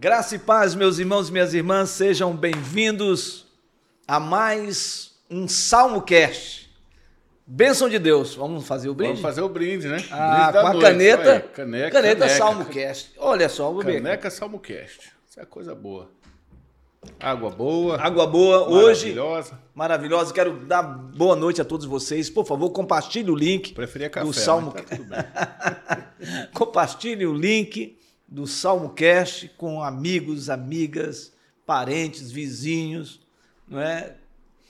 Graça e paz, meus irmãos e minhas irmãs, sejam bem-vindos a mais um Salmo Cast. Bênção de Deus. Vamos fazer o brinde? Vamos fazer o brinde, né? Ah, brinde com a caneta. Olha, caneca, caneta caneca. Salmo Cast. Olha só, vou ver. Caneca Salmocast. Isso é coisa boa. Água boa. Água boa. Hoje, Maravilhosa. maravilhosa. Quero dar boa noite a todos vocês. Por favor, compartilhe o link Preferia café, do Salmo. tá tudo bem. compartilhe o link do Salmo Cast com amigos, amigas, parentes, vizinhos, não é?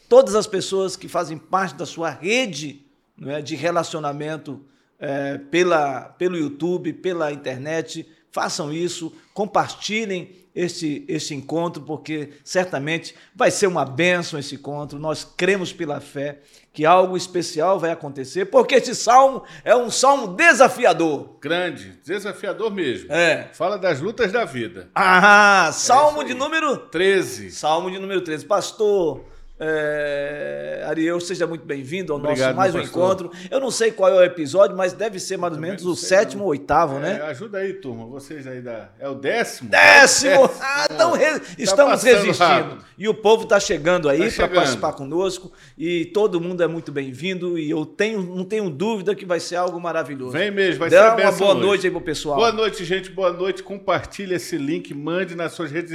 Todas as pessoas que fazem parte da sua rede não é, de relacionamento é, pela, pelo YouTube, pela internet, façam isso, compartilhem este, este encontro, porque certamente vai ser uma bênção esse encontro. Nós cremos pela fé que algo especial vai acontecer, porque este salmo é um salmo desafiador. Grande, desafiador mesmo. É. Fala das lutas da vida. Ah, salmo É de número 13. Salmo de número 13. Pastor é, Ariel, seja muito bem-vindo ao Obrigado, nosso mais um encontro. Eu não sei qual é o episódio, mas deve ser mais ou menos o sétimo ou oitavo, É, né? ajuda aí, turma. Vocês aí da. É o décimo? Décimo! Décimo. Ah, então re- estamos passando resistindo. rápido. E o povo está chegando aí Tá para participar conosco. E todo mundo é muito bem-vindo. E eu tenho, não tenho dúvida que vai ser algo maravilhoso. Vem mesmo, vai Dá ser uma boa hoje. noite aí pro pessoal. Boa noite, gente. Boa noite. Compartilhe esse link, mande nas suas redes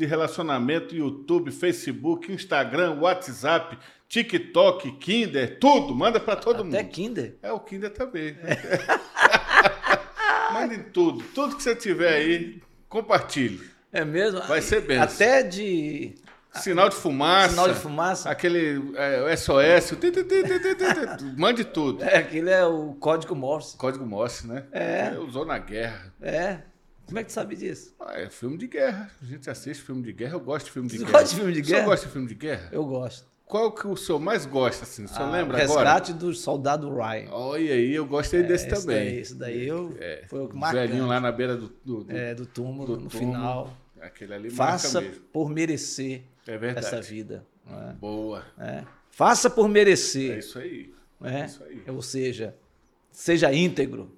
de re- de relacionamento, YouTube, Facebook, Instagram, WhatsApp, TikTok, Kinder, tudo. Manda para todo Até mundo. Kinder. É, o Kinder também. Mande tudo. Tudo que você tiver aí, compartilhe. É mesmo? Vai ser bênção. Até de Sinal de fumaça. sinal de fumaça. Aquele é, SOS. Mande tudo. É, aquele é o código Morse. Código Morse, né? É. Usou na guerra. É. Como é que tu sabe disso? Ah, é filme de guerra. A gente assiste filme de guerra. Eu gosto de filme de Você guerra. gosta de filme de guerra? gosta de filme de guerra? Eu gosto. Qual que o senhor mais gosta, assim? O senhor Ah, lembra o agora? Resgate do Soldado Ryan. Olha aí, eu gostei desse Esse também. daí, esse daí eu, É, foi o que marcou. velhinho lá na beira do, do, do- É, do túmulo, do no túmulo. final. Aquele ali Faça marca mesmo. por merecer É verdade. essa vida. não Boa. É? É. Faça por É merecer. isso aí. é? isso aí. Ou seja, seja íntegro.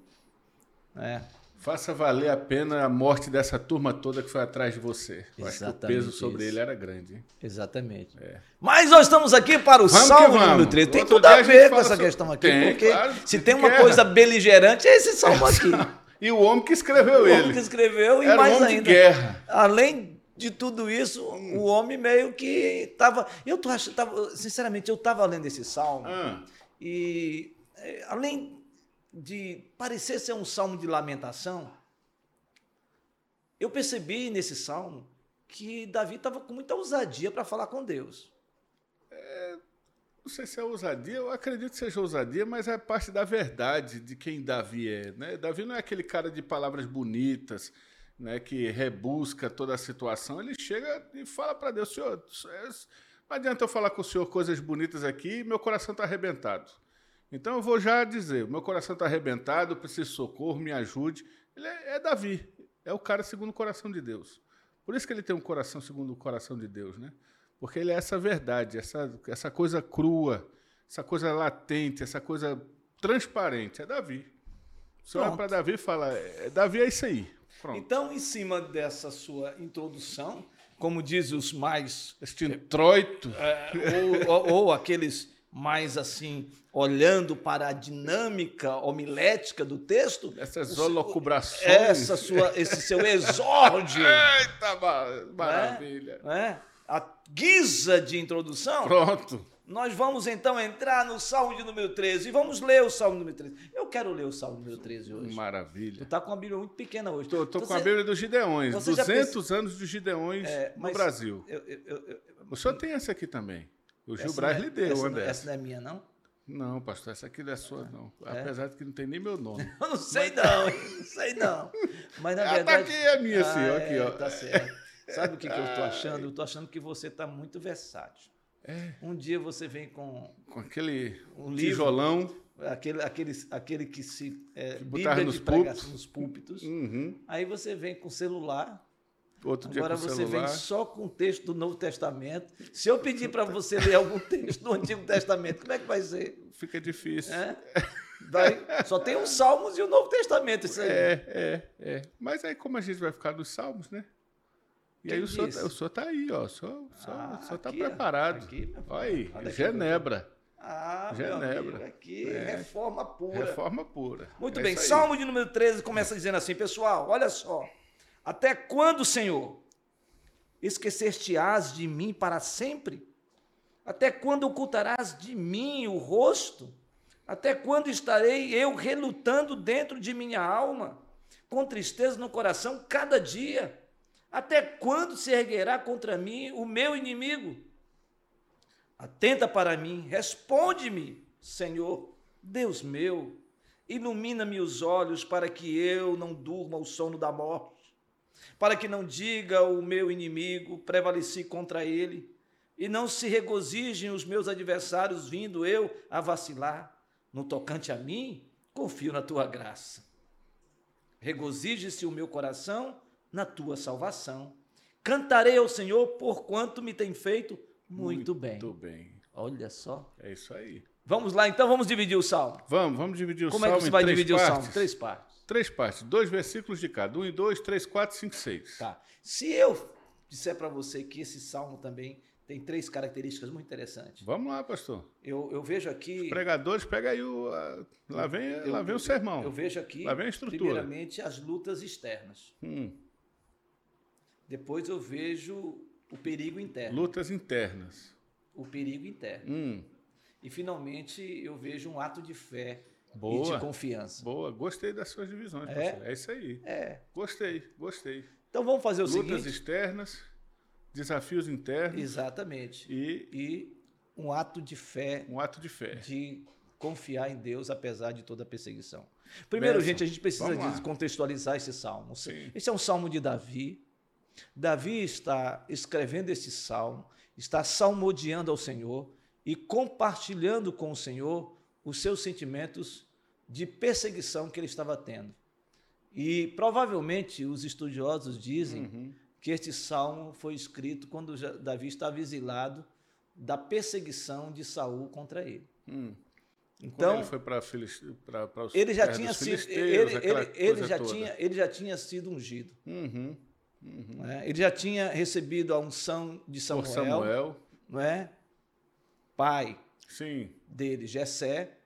É. Faça valer a pena a morte dessa turma toda que foi atrás de você. Eu acho que o peso sobre isso. ele era grande. Hein? Exatamente. Mas nós estamos aqui para o É. Vamos Salmo número 13. Tem Outro tudo a dia a ver com essa sobre- questão aqui, Tem, porque claro, se de tem uma coisa beligerante, é esse salmo aqui. E o homem que escreveu o ele. homem que escreveu e Era um mais homem de ainda. guerra. Além de tudo isso, o homem meio que estava. Eu tô achando, tava, sinceramente, eu estava lendo esse salmo Ah, e é, além de parecer ser um salmo de lamentação, eu percebi nesse salmo que Davi estava com muita ousadia para falar com Deus. não sei se é ousadia, eu acredito que seja ousadia, mas é parte da verdade de quem Davi é. Né? Davi não é aquele cara de palavras bonitas, né, que rebusca toda a situação. Ele chega e fala para Deus: Senhor, é- não adianta eu falar com o Senhor coisas bonitas aqui meu coração está arrebentado. Então eu vou já dizer: meu coração está arrebentado, eu preciso de socorro, me ajude. Ele é, é Davi, é o cara segundo o coração de Deus. Por isso que ele tem um coração segundo o coração de Deus, né? Porque ele é essa verdade, essa, essa coisa crua, essa coisa latente, essa coisa transparente. É Davi. Você olha para Davi e fala: é, Davi é isso aí. Pronto. Então, em cima dessa sua introdução, como diz os mais Este introito. é, ou, ou- ou aqueles mais assim, olhando para a dinâmica homilética do texto, Essas holocubrações. essa sua, esse seu exórdio, Eita, ma- maravilha. né? a guisa de introdução, Pronto. nós vamos então entrar no Salmo de número 13 e vamos ler o Salmo número 13. Eu quero ler o Salmo número 13 hoje. Tu Maravilha. tá com uma Bíblia muito pequena hoje. Tô, tô Então com a você- Bíblia dos Gideões. você já 200 anos dos Gideões É, no mas Brasil. Eu, eu- eu- eu- O senhor tem essa aqui também. O Gil Braz não é- lhe deu, essa, não- André. essa não é minha, não? Não, pastor, essa aqui não é sua, não. É? Apesar de que não tem nem meu nome. Eu não sei não, hein? não sei não. Mas na Ah, tá verdade. aqui, é minha, sim, ó, aqui, ó. Tá certo. Sabe o que, que eu tô achando? Eu tô achando que você tá muito versátil. É, Um dia você vem com com aquele Um livro. tijolão. aquele, aquele, aquele que se. É, botava Bíblia nos púlpitos. nos púlpitos. Uhum. Aí você vem com celular. Outro dia Agora com o você celular. vem só com o texto do Novo Testamento. Se eu pedir para você ler algum texto do Antigo Testamento, como é que vai ser? Fica difícil. É? Vai, só tem os Salmos e o Novo Testamento. Isso aí. É, é, é. Mas aí como a gente vai ficar nos salmos, né? E aí o senhor, disse? o senhor tá aí, ó. O senhor, senhor, Ah, tá aqui, preparado. Aqui, Olha aí, Olha Genebra. Ah, Genebra. amigo, aqui, É. reforma pura. Reforma pura. Muito É bem. Salmo de número 13 começa dizendo assim, pessoal, olha só. Até quando, Senhor, esquecer-te-ás de mim para sempre? Até quando ocultarás de mim o rosto? Até quando estarei eu relutando dentro de minha alma, com tristeza no coração cada dia? Até quando se erguerá contra mim o meu inimigo? Atenta para mim, responde-me, Senhor, Deus meu, ilumina-me os olhos para que eu não durma o sono da morte, para que não diga o meu inimigo, prevaleci contra ele, e não se regozijem os meus adversários, vindo eu a vacilar. No tocante a mim, confio na tua graça. Regozije-se o meu coração na tua salvação. Cantarei ao Senhor por quanto me tem feito muito, bem. Muito bem. Olha só. É isso aí. Vamos lá, então vamos dividir o salmo. Vamos, vamos dividir o Como é salmo que você vai dividir o partes. salmo? Três partes. Três partes, dois versículos de cada. Um e dois, três, quatro, cinco, seis. Tá. Se eu disser para você que esse salmo também tem três características muito interessantes. Vamos lá, pastor. Eu, eu vejo aqui. Pregadores, pega aí o. a- lá vem, eu- lá vem o sermão. Eu vejo aqui, Lá vem a estrutura. primeiramente, as lutas externas. Hum, Depois eu vejo o perigo interno. lutas internas. O perigo interno. Hum, E finalmente eu vejo um ato de fé e Boa. de confiança. boa, gostei das suas divisões, É? É isso aí. É. Gostei, gostei. Então vamos fazer o Lutas seguinte. externas, desafios internos Exatamente. e E um ato de fé um ato de fé. de confiar em Deus apesar de toda a perseguição. Primeiro, Benção. gente, a gente precisa contextualizar esse salmo. Sim. Esse é um salmo de Davi. Davi está escrevendo esse salmo, está salmodiando ao Senhor e compartilhando com o Senhor os seus sentimentos de perseguição que ele estava tendo. E provavelmente os estudiosos dizem Uhum. que este salmo foi escrito quando Davi estava exilado da perseguição de Saul contra ele. Hum. Então, ele foi para os ele já tinha sido ele, ele, ele já toda. tinha ele já tinha sido ungido. Uhum. não é? Ele já tinha recebido a unção de Por Samuel, Samuel. não é? Pai Sim. dele, Jessé.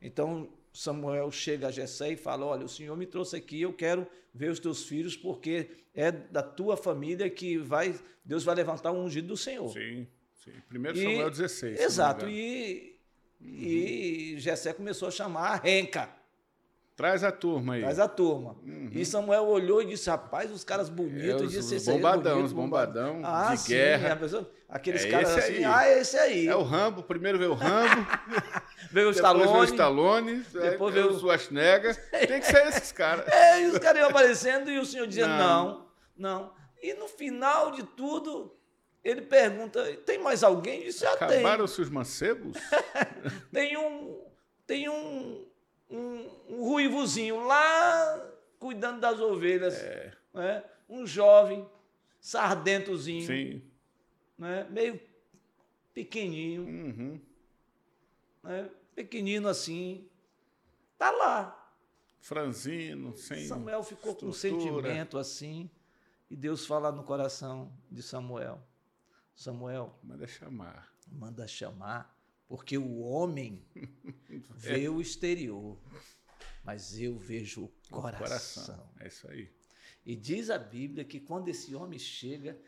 Então Samuel chega a Jessé e fala: "Olha, o Senhor me trouxe aqui, eu quero ver os teus filhos porque é da tua família que vai Deus vai levantar um ungido do Senhor". Sim. Sim. Primeiro E- Samuel 16. não me Exato. engano. E e Jessé começou a chamar a renca. Traz a turma aí. Traz a turma. E Samuel olhou e disse: Rapaz, os caras bonitos. Uhum. É, os- disse, os "Esse aí é bombadão, bonito, os bombadão ah, de sim, guerra. pessoa- aqueles É caras assim, aí. ah, esse aí. É o Rambo, primeiro veio o Rambo, Veio o depois veio o Stallone. Stallone, depois veio o- Schwarzenegger. Tem que ser esses caras. É, e os caras iam aparecendo e o senhor dizia: Não. não, não. E no final de tudo, ele pergunta: tem mais alguém? Disse: ah, tem. Acabaram-se os mancebos? Tem um. Tem um, um, um ruivozinho lá cuidando das ovelhas. É. né? Um jovem, sardentozinho, Sim. né? meio pequenininho, Uhum. né? pequenino assim. Tá lá. Franzino, sem Samuel ficou com um estrutura. sentimento assim. E Deus fala no coração de Samuel: Samuel, Manda chamar. manda chamar, porque o homem vê o exterior, mas eu vejo o coração. Coração. É isso aí. E diz a Bíblia que quando esse homem chega,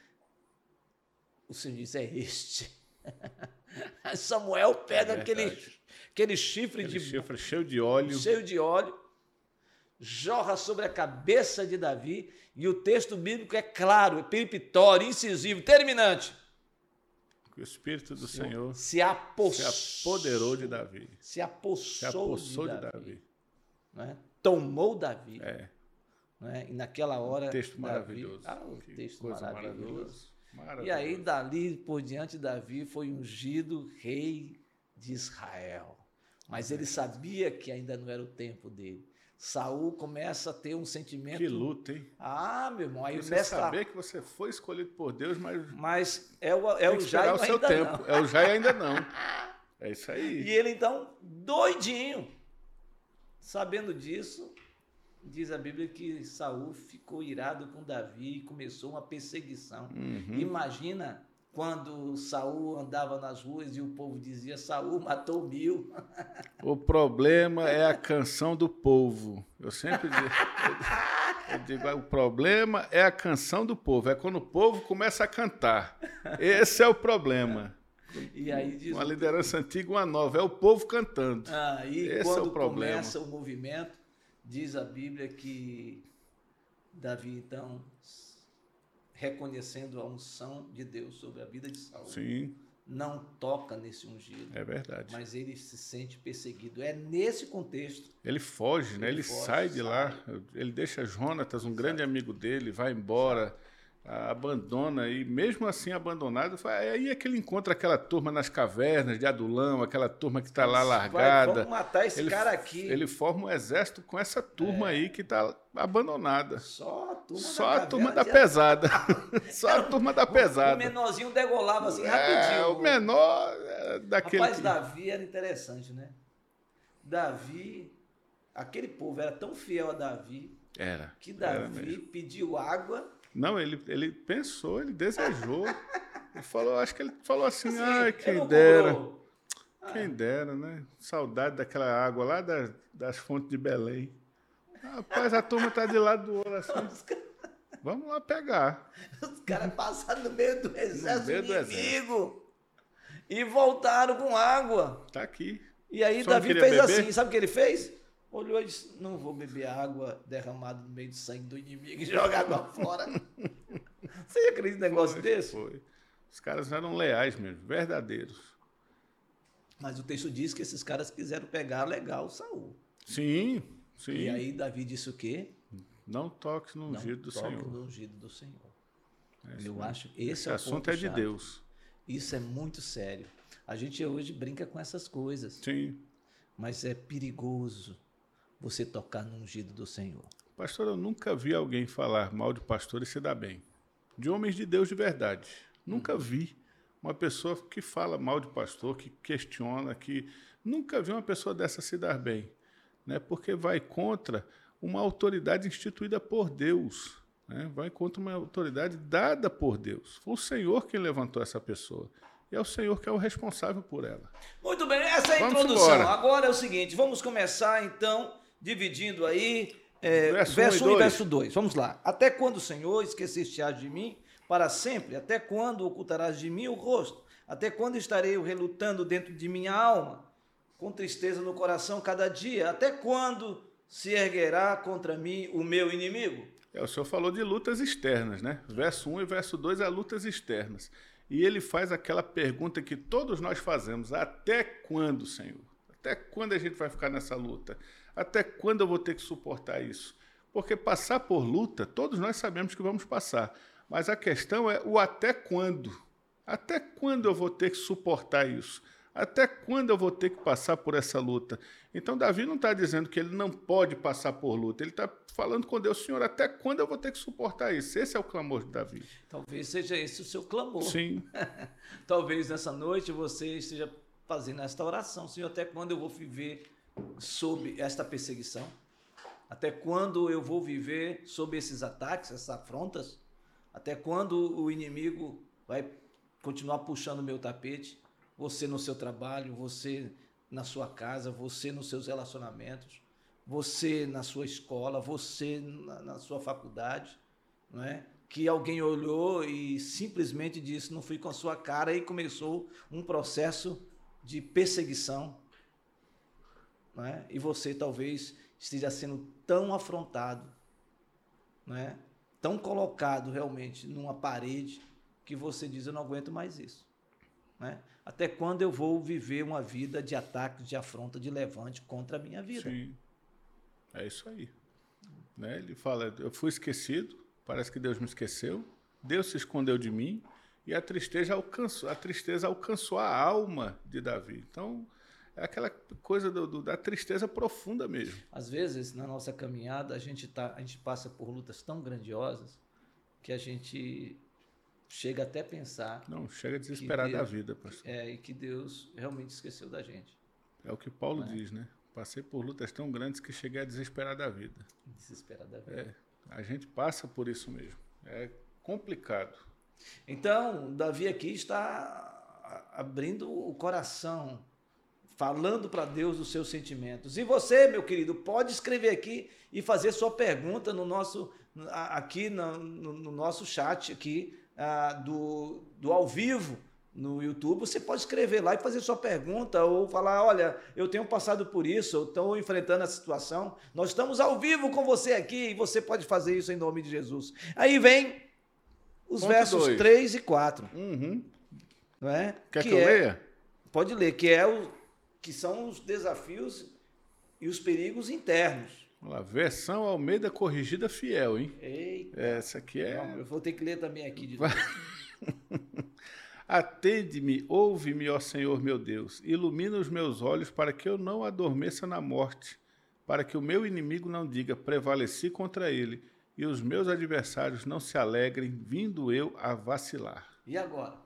o Senhor diz: é este. Samuel pega É aquele, aquele chifre Aquele de chifre cheio de óleo. cheio de óleo, jorra sobre a cabeça de Davi, e o texto bíblico é claro, é incisivo, terminante. O Espírito do Senhor Se apossou, se apoderou de Davi. se apossou, Se apossou de de Davi, Davi. né? tomou Davi. É. né? E naquela hora. Texto Davi- maravilhoso. Ah, um texto coisa maravilhoso. maravilhosa. E aí, Maravilhoso. dali por diante, Davi foi ungido rei de Israel. Mas ele sabia que ainda não era o tempo dele. Saul começa a ter um sentimento. Que luta, hein? Ah, meu irmão, aí Você começa. saber que você foi escolhido por Deus, mas Mas é o, é o e esperar o seu ainda tempo. não. É o e ainda não. É isso E aí. ele então, doidinho, sabendo disso, diz a Bíblia que Saul ficou irado com Davi e começou uma perseguição. Uhum. Imagina quando Saul andava nas ruas e o povo dizia Saul matou mil. O problema é a canção do povo. Eu sempre digo, eu digo, o problema é a canção do povo. É quando o povo começa a cantar. Esse é o problema. E aí diz uma liderança antiga, uma nova. É o povo cantando. Aí ah, quando é o começa o movimento, diz a Bíblia que Davi então reconhecendo a unção de Deus sobre a vida de Saul. Sim. Não toca nesse ungido. É verdade. Mas ele se sente perseguido. É nesse contexto. Ele foge, né? Ele, ele foge, sai de sai. lá. Ele deixa Jonatas, um Exato. grande amigo dele, vai embora. Exato abandona e mesmo assim abandonado, aí é que ele encontra aquela turma nas cavernas de Adulão, aquela turma que está lá largada. Vai, vamos matar esse ele, cara aqui. Ele forma um exército com essa turma é. aí que está abandonada. Só a turma Só da, a turma da pesada. Só a turma da pesada. O menorzinho degolava assim rapidinho. É, o menor é, daquele. Rapaz, que... Davi era interessante, né? Davi, aquele povo era tão fiel a Davi. Era. Que Davi era pediu água não, ele, ele pensou, ele desejou. ele falou, acho que ele falou assim, assim ai, quem dera. Quem dera, né? Saudade daquela água lá das, das fontes de Belém. Rapaz, a turma tá de lado do ouro assim. Vamos lá pegar. Os caras passaram no meio do exército meio do inimigo exército. e voltaram com água. Tá aqui. E aí Só Davi fez beber? assim, sabe o que ele fez? Olhou e disse: Não vou beber água derramada no meio do sangue do inimigo e jogar água fora. Você acredita em um negócio foi, desse? Foi. Os caras eram leais mesmo, verdadeiros. Mas o texto diz que esses caras quiseram pegar legal Saul. Sim, sim. E aí Davi disse o quê? Não toque no ungido do toque Senhor. no ungido do Senhor. É Eu acho esse, esse é o assunto é de. Deus. Isso é muito sério. A gente hoje brinca com essas coisas. Sim. Mas é perigoso você tocar no ungido do Senhor. Pastor, eu nunca vi alguém falar mal de pastor e se dar bem. De homens de Deus de verdade. Nunca hum. vi uma pessoa que fala mal de pastor, que questiona, que nunca vi uma pessoa dessa se dar bem, né? Porque vai contra uma autoridade instituída por Deus, né? Vai contra uma autoridade dada por Deus. Foi o Senhor quem levantou essa pessoa. E é o Senhor que é o responsável por ela. Muito bem, essa é a vamos introdução. Embora. Agora é o seguinte, vamos começar então dividindo aí é, verso, verso 1 e, verso 2. Vamos lá. Até quando, Senhor, esqueceste de mim para sempre? Até quando ocultarás de mim o rosto? Até quando estarei relutando dentro de minha alma, com tristeza no coração cada dia? Até quando se erguerá contra mim o meu inimigo? É, o senhor falou de lutas externas, né? Verso 1 e verso 2 é lutas externas. E ele faz aquela pergunta que todos nós fazemos: até quando, Senhor? Até quando a gente vai ficar nessa luta? Até quando eu vou ter que suportar isso? Porque passar por luta, todos nós sabemos que vamos passar. Mas a questão é o até quando. Até quando eu vou ter que suportar isso? Até quando eu vou ter que passar por essa luta? Então, Davi não está dizendo que ele não pode passar por luta. Ele está falando com Deus, Senhor, até quando eu vou ter que suportar isso? Esse é o clamor de Davi. Talvez seja esse o seu clamor. Sim. Talvez nessa noite você esteja fazendo esta oração. Senhor, até quando eu vou viver sob esta perseguição? Até quando eu vou viver sob esses ataques, essas afrontas? Até quando o inimigo vai continuar puxando meu tapete? Você no seu trabalho, você na sua casa, você nos seus relacionamentos, você na sua escola, você na, na sua faculdade, não é? Que alguém olhou e simplesmente disse: não fui com a sua cara e começou um processo de perseguição né? e você talvez esteja sendo tão afrontado, né? tão colocado realmente numa parede, que você diz: Eu não aguento mais isso. Né? Até quando eu vou viver uma vida de ataque, de afronta, de levante contra a minha vida? Sim, é isso aí. Né? Ele fala: Eu fui esquecido, parece que Deus me esqueceu, Deus se escondeu de mim. E a tristeza alcançou, a tristeza alcançou a alma de Davi. Então, é aquela coisa do, do, da tristeza profunda mesmo. Às vezes, na nossa caminhada, a gente, tá, a gente passa por lutas tão grandiosas que a gente chega até a pensar. Não, chega a desesperar Deus, da vida, pastor. É, e que Deus realmente esqueceu da gente. É o que Paulo é? diz, né? Passei por lutas tão grandes que cheguei a desesperar da vida. Desesperar da vida. É, a gente passa por isso mesmo. É complicado. Então, Davi aqui está abrindo o coração, falando para Deus os seus sentimentos. E você, meu querido, pode escrever aqui e fazer sua pergunta no nosso aqui no, no nosso chat aqui uh, do, do ao vivo no YouTube, você pode escrever lá e fazer sua pergunta ou falar, olha, eu tenho passado por isso, eu estou enfrentando essa situação. Nós estamos ao vivo com você aqui e você pode fazer isso em nome de Jesus. Aí vem os Ponto versos dois. 3 e 4. Uhum. Não é? Quer que, que eu é, leia? Pode ler, que, é o, que são os desafios e os perigos internos. Vamos lá, versão Almeida corrigida fiel, hein? Eita. Essa aqui é. Não, eu vou ter que ler também aqui de novo. Atende-me, ouve-me, ó Senhor meu Deus, ilumina os meus olhos para que eu não adormeça na morte, para que o meu inimigo não diga, prevaleci contra ele, e os meus adversários não se alegrem, vindo eu a vacilar. E agora?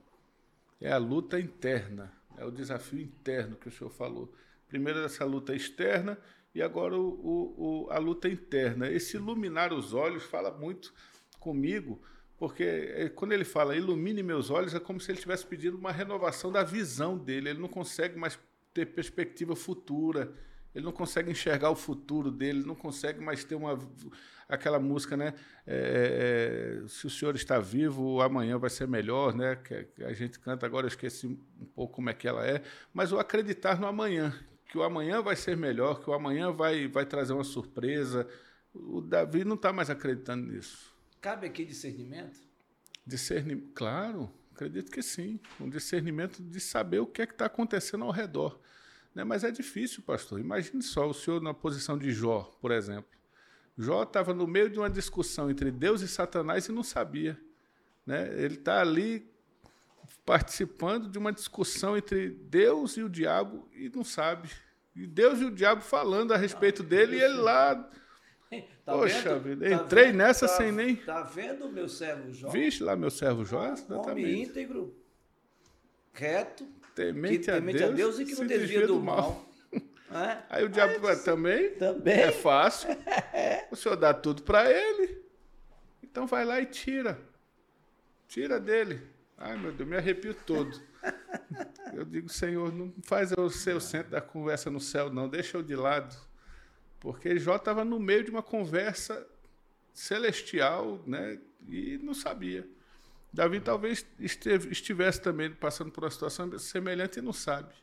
É a luta interna, é o desafio interno que o senhor falou. Primeiro essa luta externa e agora o, o, o, a luta interna. Esse iluminar os olhos fala muito comigo, porque é, quando ele fala ilumine meus olhos, é como se ele estivesse pedindo uma renovação da visão dele. Ele não consegue mais ter perspectiva futura, ele não consegue enxergar o futuro dele, não consegue mais ter uma aquela música, né? É, é, se o senhor está vivo, amanhã vai ser melhor, né? Que, que, a gente canta agora, eu esqueci um pouco como é que ela é, mas o acreditar no amanhã, que o amanhã vai ser melhor, que o amanhã vai, vai trazer uma surpresa. O Davi não está mais acreditando nisso. Cabe aqui discernimento? Discernimento, claro, acredito que sim. Um discernimento de saber o que é que está acontecendo ao redor. Né? Mas é difícil, pastor. Imagine só o senhor na posição de Jó, por exemplo. Jó estava no meio de uma discussão entre Deus e Satanás e não sabia. Né? Ele está ali participando de uma discussão entre Deus e o diabo e não sabe. E Deus e o diabo falando a respeito dele e ele lá. Tá Poxa vendo? vida, tá entrei vendo, nessa tá, sem nem. Tá vendo meu servo Jó? Vixe lá, meu servo Jó? Homem íntegro, reto, temente, que, temente a, Deus, a Deus e que não desvia do, do mal. mal. É? Aí o diabo Aí, também, também é fácil. o senhor dá tudo para ele. Então vai lá e tira. Tira dele. Ai, meu Deus, me arrepio todo. Eu digo, Senhor, não faz eu ser o centro da conversa no céu, não. Deixa eu de lado. Porque Jó estava no meio de uma conversa celestial, né? E não sabia. Davi talvez esteve, estivesse também passando por uma situação semelhante e não sabe.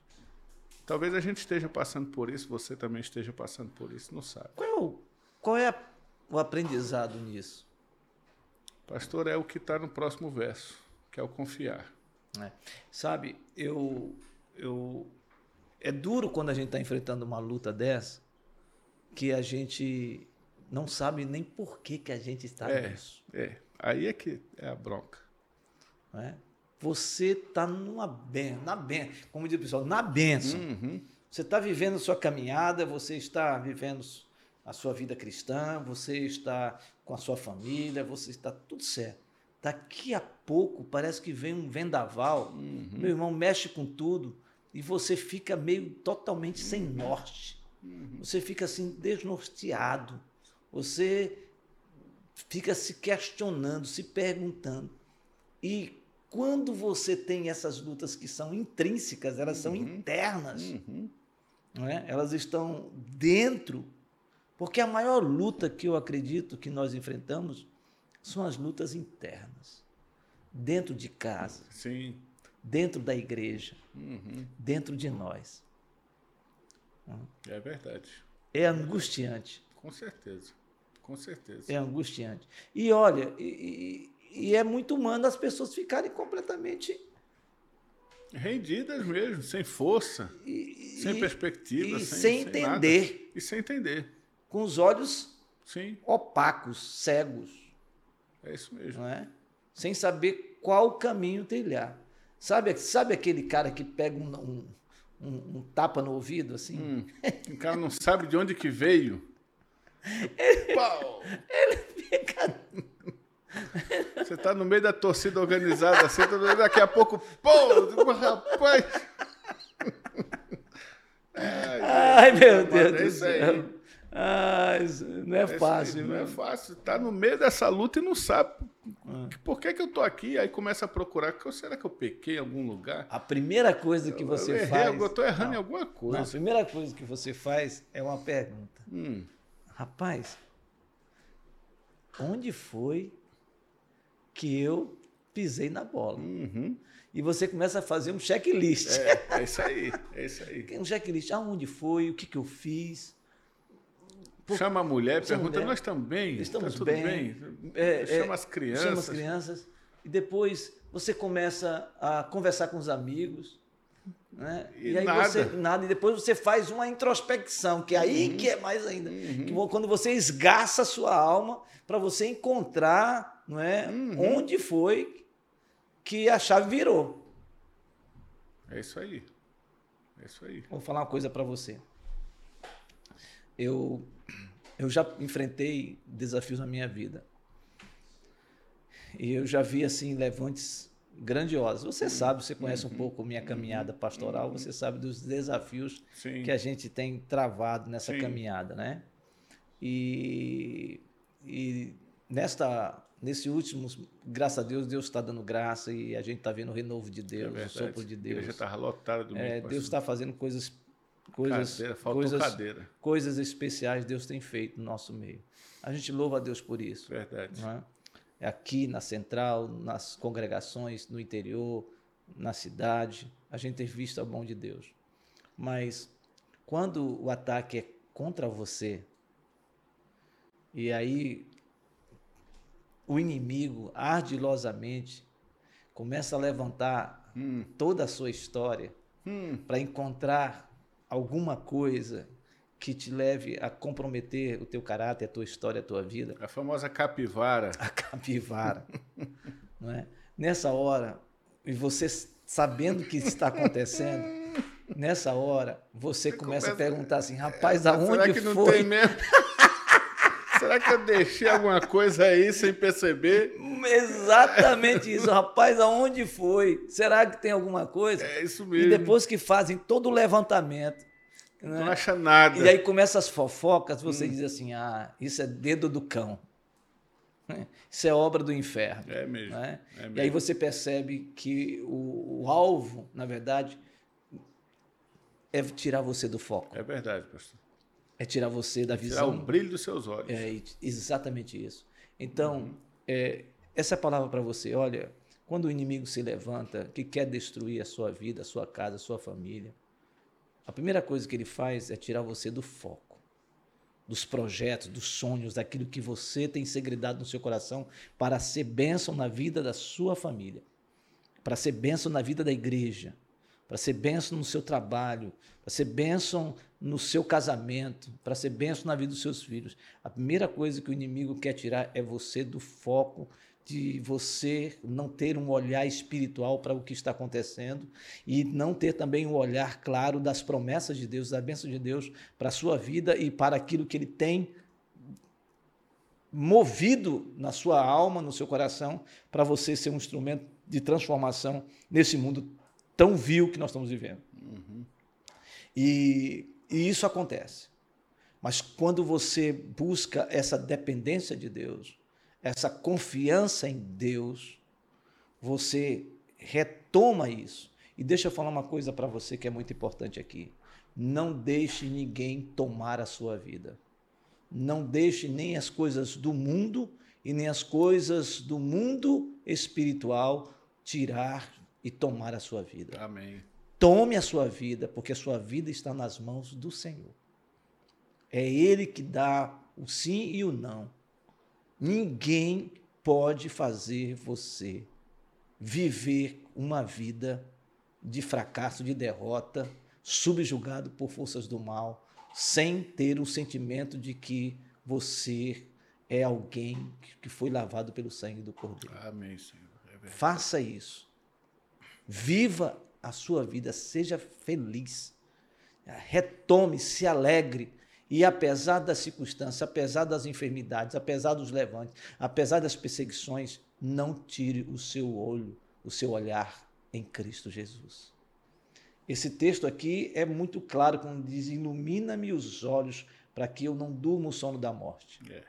Talvez a gente esteja passando por isso, você também esteja passando por isso, não sabe. Qual, qual é o aprendizado nisso? Pastor, é o que está no próximo verso, que é o confiar. É. Sabe, eu, eu é duro quando a gente está enfrentando uma luta dessa, que a gente não sabe nem por que, que a gente está é, nisso. É, aí é que é a bronca. É? Você está numa ben, na ben, como diz o pessoal, na benção. Uhum. Você está vivendo sua caminhada, você está vivendo a sua vida cristã, você está com a sua família, você está tudo certo. Daqui a pouco parece que vem um vendaval, uhum. meu irmão mexe com tudo e você fica meio totalmente sem norte. Uhum. Você fica assim desnorteado. Você fica se questionando, se perguntando. E quando você tem essas lutas que são intrínsecas, elas são uhum. internas, uhum. é? elas estão dentro. Porque a maior luta que eu acredito que nós enfrentamos são as lutas internas. Dentro de casa, Sim. dentro da igreja, uhum. dentro de nós. É verdade. É angustiante. Com certeza. Com certeza. É angustiante. E olha, e, e é muito humano as pessoas ficarem completamente rendidas mesmo, sem força, e, sem e, perspectiva, e sem, sem entender. Sem e sem entender. Com os olhos Sim. opacos, cegos. É isso mesmo. Não é? Sem saber qual caminho trilhar. Sabe, sabe aquele cara que pega um, um, um, um tapa no ouvido assim? Hum, o cara não sabe de onde que veio. ele, ele fica você está no meio da torcida organizada assim, daqui a pouco, pô, rapaz. Ai, meu Deus do céu. Ah, não é, é fácil. Aí, não é fácil. Tá no meio dessa luta e não sabe ah. por que, que eu tô aqui. Aí começa a procurar. Será que eu pequei em algum lugar? A primeira coisa que você eu errei, faz. Eu tô errando não, em alguma coisa. Não, a primeira coisa que você faz é uma pergunta. Hum. Rapaz, onde foi que eu pisei na bola? Uhum. E você começa a fazer um checklist. É, é isso aí, é isso aí. Um checklist. Aonde foi? O que, que eu fiz? Por... Chama a mulher, pergunta, mulher. nós também. Estamos tá tudo bem. bem? É, chama é, as crianças. Chama as crianças. E depois você começa a conversar com os amigos. Né? E, e aí nada. você nada e depois você faz uma introspecção que é aí uhum. que é mais ainda uhum. que quando você esgaça a sua alma para você encontrar não é uhum. onde foi que a chave virou é isso aí é isso aí vou falar uma coisa para você eu eu já enfrentei desafios na minha vida. E eu já vi assim levantes grandiosos. Você sabe, você conhece um uhum. pouco minha caminhada pastoral, você sabe dos desafios Sim. que a gente tem travado nessa Sim. caminhada, né? E, e nesta nesse último, graças a Deus, Deus está dando graça e a gente está vendo o renovo de Deus, é o sopro de Deus. A igreja está lotada do é, Deus está fazendo coisas coisas, cadeira, coisas, cadeira. coisas especiais Deus tem feito no nosso meio. A gente louva a Deus por isso. Verdade. É? é? Aqui na central, nas congregações, no interior, na cidade, a gente tem visto a mão de Deus. Mas quando o ataque é contra você, e aí o inimigo ardilosamente começa a levantar hum. toda a sua história hum. para encontrar alguma coisa que te leve a comprometer o teu caráter, a tua história, a tua vida. A famosa capivara. A capivara. não é? Nessa hora, e você sabendo o que está acontecendo, nessa hora, você, você começa, começa, a perguntar assim, rapaz, é, aonde será que não Tem mesmo? será que eu deixei alguma coisa aí sem perceber? Exatamente isso, rapaz, aonde foi? Será que tem alguma coisa? É isso mesmo. E depois que fazem todo o levantamento, né? não acha nada. E aí começam as fofocas, você hum. diz assim: ah, isso é dedo do cão. Isso é obra do inferno. É mesmo, né? é mesmo. E aí você percebe que o, o, alvo, na verdade, é tirar você do foco. É verdade, pastor. É tirar você da visão. Tirar o brilho dos seus olhos. É exatamente isso. Então, uhum. é, essa é palavra para você. Olha, quando o inimigo se levanta, que quer destruir a sua vida, a sua casa, a sua família, a primeira coisa que ele faz é tirar você do foco, dos projetos, dos sonhos, daquilo que você tem segredado no seu coração para ser bênção na vida da sua família, para ser bênção na vida da igreja, para ser bênção no seu trabalho, para ser bênção no seu casamento, para ser bênção na vida dos seus filhos. A primeira coisa que o inimigo quer tirar é você do foco de você não ter um olhar espiritual para o que está acontecendo e não ter também um olhar claro das promessas de Deus, da bênção de Deus para a sua vida e para aquilo que ele tem movido na sua alma, no seu coração, para você ser um instrumento de transformação nesse mundo tão vil que nós estamos vivendo. Uhum. E, e isso acontece. Mas quando você busca essa dependência de Deus, essa confiança em Deus, você retoma isso. E deixa eu falar uma coisa para você que é muito importante aqui. Não deixe ninguém tomar a sua vida. Não deixe nem as coisas do mundo e nem as coisas do mundo espiritual tirar e tomar a sua vida. Amém. Tome a sua vida, porque a sua vida está nas mãos do Senhor. É Ele que dá o sim e o não. Ninguém pode fazer você viver uma vida de fracasso, de derrota, subjugado por forças do mal, sem ter o sentimento de que você é alguém que foi lavado pelo sangue do Cordeiro. Amém, Senhor. É Faça isso. Viva a sua vida, seja feliz. Retome, se alegre e apesar das circunstâncias, apesar das enfermidades, apesar dos levantes, apesar das perseguições, não tire o seu olho, o seu olhar em Cristo Jesus. Esse texto aqui é muito claro quando diz: Ilumina-me os olhos para que eu não durma o sono da morte. É.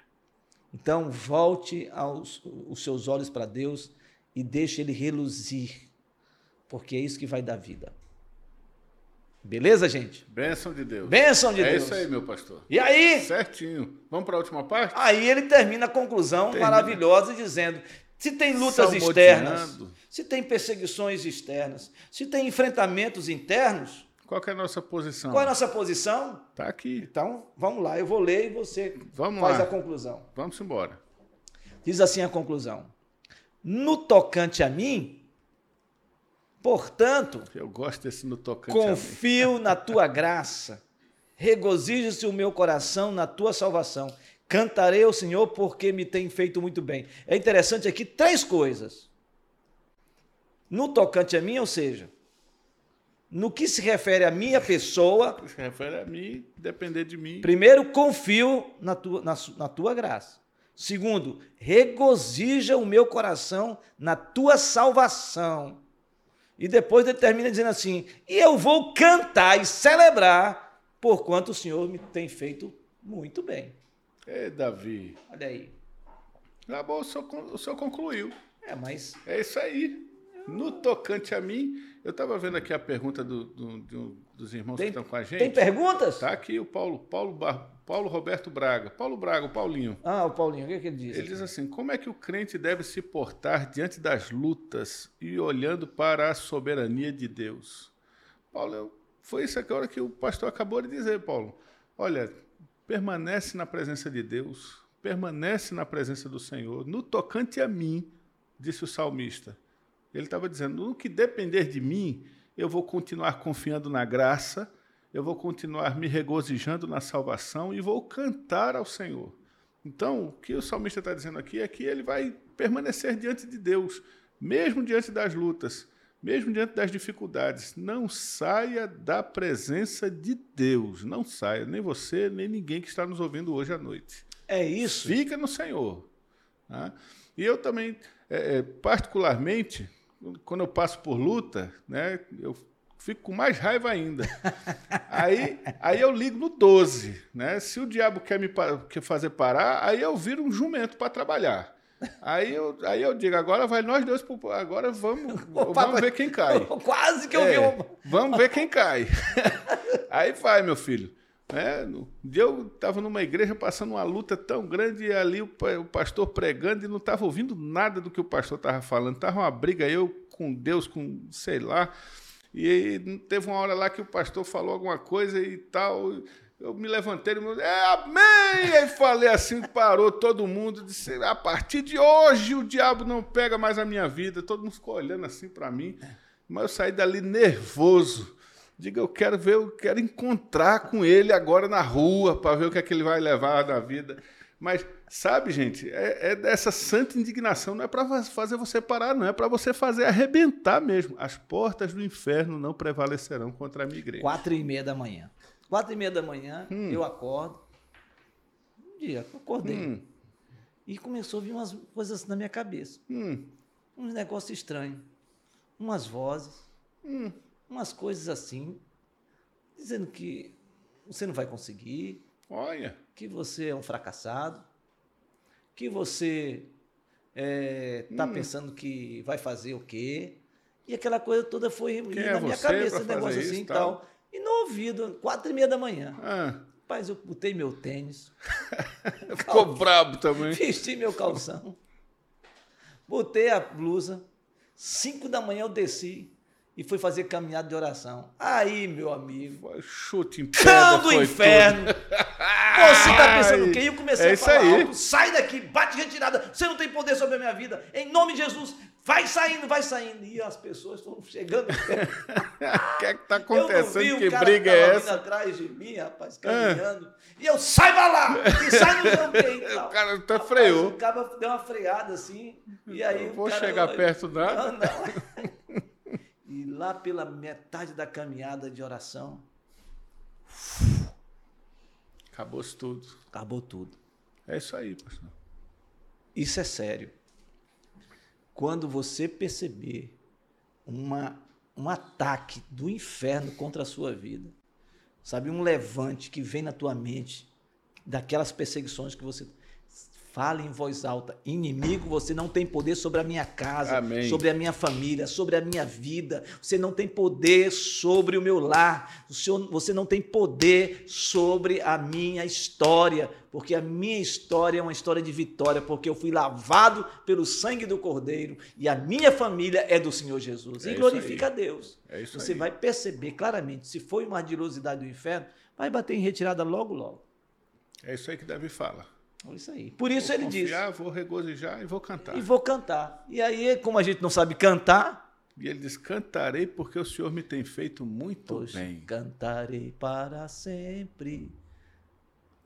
Então, volte aos, os seus olhos para Deus e deixe ele reluzir, porque é isso que vai dar vida. Beleza, gente? Bênção de Deus. Bênção de é Deus. isso aí, meu pastor. E aí, Certinho. Vamos para a última parte? aí ele termina a conclusão Termina. maravilhosa dizendo: se tem lutas externas, se tem perseguições externas, se tem enfrentamentos internos, Qual é a nossa posição? qual é a nossa posição? Tá aqui. Então, vamos lá, eu vou ler e você Vamos faz lá. a conclusão. Vamos embora. Diz assim a conclusão: No tocante a mim, portanto, Eu gosto desse no tocante confio na tua graça, regozije-se o meu coração na tua salvação. Cantarei ao Senhor porque me tem feito muito bem. É interessante aqui três coisas. No tocante a mim, ou seja, no que se refere à minha pessoa, Se refere a mim, depender de mim. Primeiro, confio na tua, na, na tua graça. Segundo, regozija o meu coração na tua salvação. E depois ele termina dizendo assim: e eu vou cantar e celebrar, porquanto o Senhor me tem feito muito bem. Ei, Davi. Olha aí. Tá bom, o senhor, o senhor concluiu. É, mas É isso aí. No tocante a mim, eu estava vendo aqui a pergunta do- do- do- dos irmãos tem, que estão com a gente. tem perguntas? Tá aqui o Paulo, Paulo, Bar- Paulo Roberto Braga. Paulo Braga, o Paulinho. Ah, o Paulinho, o que, é que ele diz? Ele diz assim: como é que o crente deve se portar diante das lutas e olhando para a soberania de Deus? Paulo, foi isso aqui a hora que o pastor acabou de dizer, Paulo. Olha, permanece na presença de Deus, permanece na presença do Senhor. No tocante a mim, disse o salmista. Ele estava dizendo: no que depender de mim, eu vou continuar confiando na graça, eu vou continuar me regozijando na salvação e vou cantar ao Senhor. Então, o que o salmista está dizendo aqui é que ele vai permanecer diante de Deus, mesmo diante das lutas, mesmo diante das dificuldades. Não saia da presença de Deus. Não saia, nem você, nem ninguém que está nos ouvindo hoje à noite. É isso. Fica no Senhor. tá? E eu também, é, é, particularmente, quando eu passo por luta, né, eu fico com mais raiva ainda. aí, aí eu ligo no 12. Né? Se o diabo quer me quer fazer parar, aí eu viro um jumento para trabalhar. Aí eu, aí eu digo, agora vai nós dois, pro, agora vamos, vamos ver quem cai. Quase que eu vi É, um. Vamos ver quem cai. Aí vai, meu filho. É, eu estava numa igreja passando uma luta tão grande e ali o, o pastor pregando e não estava ouvindo nada do que o pastor estava falando. Estava uma briga eu com Deus, com sei lá. E teve uma hora lá que o pastor falou alguma coisa e tal. Eu me levantei e me é amém! Aí falei assim, parou todo mundo, disse: a partir de hoje o diabo não pega mais a minha vida. Todo mundo ficou olhando assim para mim, mas eu saí dali nervoso. Diga, eu quero ver, eu quero encontrar com ele agora na rua para ver o que é que ele vai levar da vida. Mas, sabe, gente, é, é dessa santa indignação, não é para fazer você parar, não é para você fazer arrebentar mesmo. As portas do inferno não prevalecerão contra a minha igreja. Quatro e meia da manhã. Quatro e meia da manhã, Hum. eu acordo. Um dia, eu acordei. Hum, E começou a vir umas coisas na minha cabeça. hum, Uns negócios estranhos. Umas vozes. hum. Umas coisas assim. Dizendo que você não vai conseguir. Olha, Que você é um fracassado. Que você está Hum. pensando que vai fazer o quê. E aquela coisa toda foi Quem na é minha cabeça, esse negócio assim e e tal. E no ouvido, quatro e meia da manhã. ah, Rapaz, eu botei meu tênis, ficou brabo também. vesti meu calção, botei a blusa, cinco da manhã eu desci e fui fazer caminhada de oração. Aí, meu amigo, Foi Chute em cão pedra, do foi inferno! Você tá pensando o quê? E eu comecei É a falar alto, sai daqui, bate retirada, você não tem poder sobre a minha vida, em nome de Jesus, vai saindo, vai saindo. E as pessoas estão chegando. O que é que tá Eu não vi, acontecendo? Que cara briga é vindo essa? atrás de mim, rapaz, caminhando. E eu, sai pra lá! E sai no tem e tal. O cara até Rapaz, freou. O cara deu uma freada assim, e aí Não o vou cara- chegar perto nada. Não, não. Lá pela metade da caminhada de oração, Acabou-se tudo. acabou tudo. É isso aí, pastor. Isso é sério. Quando você perceber uma um ataque do inferno contra a sua vida. Sabe, um levante que vem na tua mente daquelas perseguições que você Fale em voz alta. Inimigo, você não tem poder sobre a minha casa, Amém. sobre a minha família, sobre a minha vida. Você não tem poder sobre o meu lar. O senhor, você não tem poder sobre a minha história, porque a minha história é uma história de vitória, porque eu fui lavado pelo sangue do Cordeiro e a minha família é do Senhor Jesus. É e glorifica a Deus. É você aí. vai perceber claramente, se foi uma ardilosidade do inferno, vai bater em retirada logo, logo. É isso aí que Davi fala. É Isso aí. Por isso vou ele diz. confiar, vou regozijar e vou cantar. E vou cantar. E aí, como a gente não sabe cantar, E ele diz: Cantarei porque o Senhor me tem feito muito pois bem. cantarei para sempre.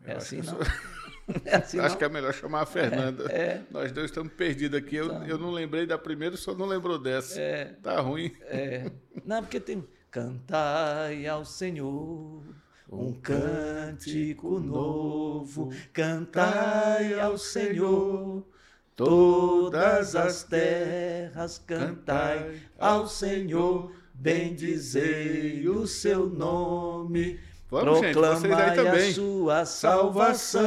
É Eu assim, que eu não? sou- É assim, Acho não? que é melhor chamar a Fernanda. É. Nós dois estamos perdidos aqui. Eu, Tá. eu não lembrei da primeira, só não lembrou dessa. É. Tá ruim. É. Não, porque tem. Cantai ao Senhor um cântico novo, cantai ao Senhor. Todas as terras cantai ao Senhor, bendizei o seu nome, Vamos, gente, proclamai também. a sua salvação,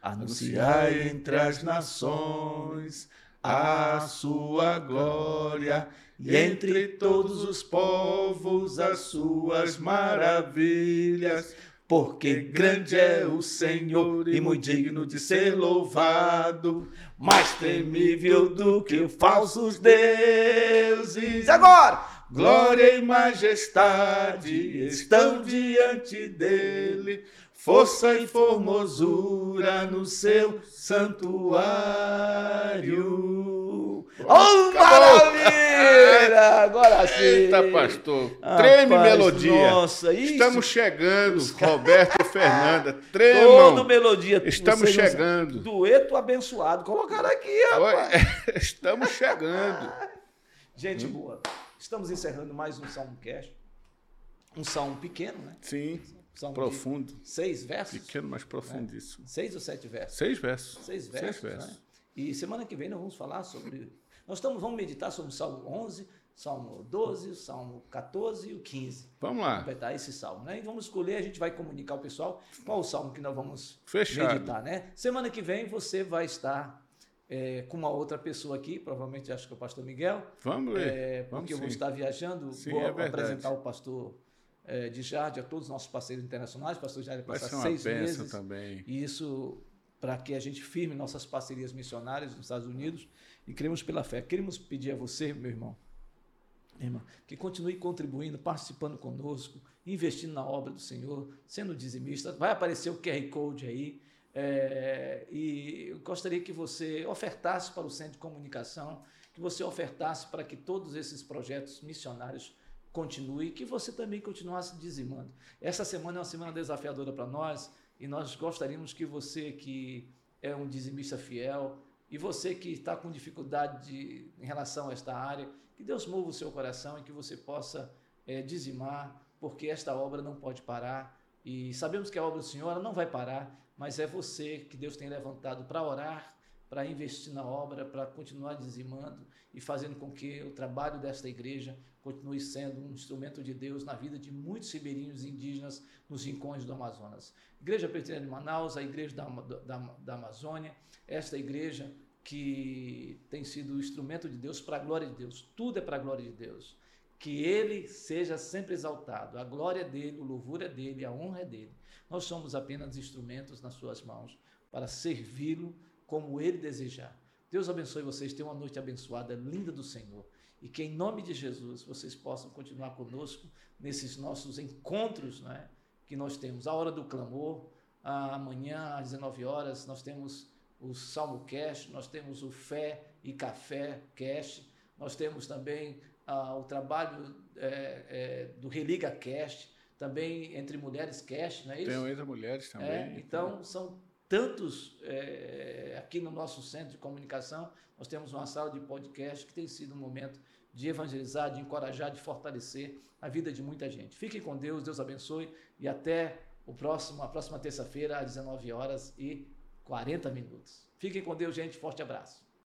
anunciai entre as nações a sua glória, e entre todos os povos as suas maravilhas. Porque grande é o Senhor e muito digno de ser louvado, mais temível do que falsos deuses. Agora, glória e majestade estão diante dele, força e formosura no seu santuário. Oh, maravilha! Agora sim. Eita, pastor. Treme Rapaz, melodia. Nossa, isso. Estamos chegando, Roberto e Fernanda. Tremam. Toda melodia. Estamos vocês não- chegando. Dueto abençoado. Colocaram aqui, rapaz. Estamos chegando. Gente boa, estamos encerrando mais um Salmo Cast. Um salmo pequeno, né? Sim, profundo. seis versos. Pequeno, mas profundíssimo. Seis ou sete versos? Seis versos. Seis versos. né? E semana que vem nós vamos falar sobre. Nós estamos, vamos meditar sobre o Salmo 11, Salmo 12, o Salmo 14 e o 15. Vamos lá. completar esse salmo, né? E vamos escolher, a gente vai comunicar ao pessoal qual o salmo que nós vamos Fechado. meditar, né? Semana que vem você vai estar é, com uma outra pessoa aqui, provavelmente acho que é o pastor Miguel, Vamos ver. é, Vamos porque eu vou sim. estar viajando, Sim, vou é apresentar o pastor é, de Jardim a todos os nossos parceiros internacionais, o pastor Jardim Vai passar ser uma seis meses, também. e isso para que a gente firme nossas parcerias missionárias nos Estados Unidos e cremos pela fé. Queremos pedir a você, meu irmão, irmão, que continue contribuindo, participando conosco, investindo na obra do Senhor, sendo dizimista. Vai aparecer o QR Code aí. é, e eu gostaria que você ofertasse para o Centro de Comunicação, que você ofertasse para que todos esses projetos missionários continuem, que você também continuasse dizimando. Essa semana é uma semana desafiadora para nós e nós gostaríamos que você que é um dizimista fiel e você que está com dificuldade de- em relação a esta área, que Deus mova o seu coração e que você possa eh, dizimar, porque esta obra não pode parar. E sabemos que a obra do Senhor não vai parar, mas é você que Deus tem levantado para orar, para investir na obra, para continuar dizimando e fazendo com que o trabalho desta igreja continue sendo um instrumento de Deus na vida de muitos ribeirinhos indígenas nos rincões do Amazonas. Igreja Presbiteriana de Manaus, a igreja da, da, da Amazônia, esta igreja que tem sido o instrumento de Deus para a glória de Deus. Tudo é para a glória de Deus. Que Ele seja sempre exaltado. A glória é dele, o louvor é dele, a honra é dele. Nós somos apenas instrumentos nas suas mãos para servi-lo como Ele desejar. Deus abençoe vocês. Tenham uma noite abençoada, linda do Senhor. E que em nome de Jesus vocês possam continuar conosco nesses nossos encontros né, que nós temos. A hora do clamor, amanhã às 19 horas, nós temos o Salmo Cast, nós temos o Fé e Café Cast, nós temos também ah, o trabalho é, é, do Religa Cast, também entre mulheres Cast, não é isso? Tem entre mulheres também. É, então, são tantos é, aqui no nosso centro de comunicação. Nós temos uma sala de podcast que tem sido um momento de evangelizar, de encorajar, de fortalecer a vida de muita gente. Fiquem com Deus, Deus abençoe e até o próximo, a próxima terça-feira, às 19 horas e 40 minutos. Fiquem com Deus, gente. Forte abraço.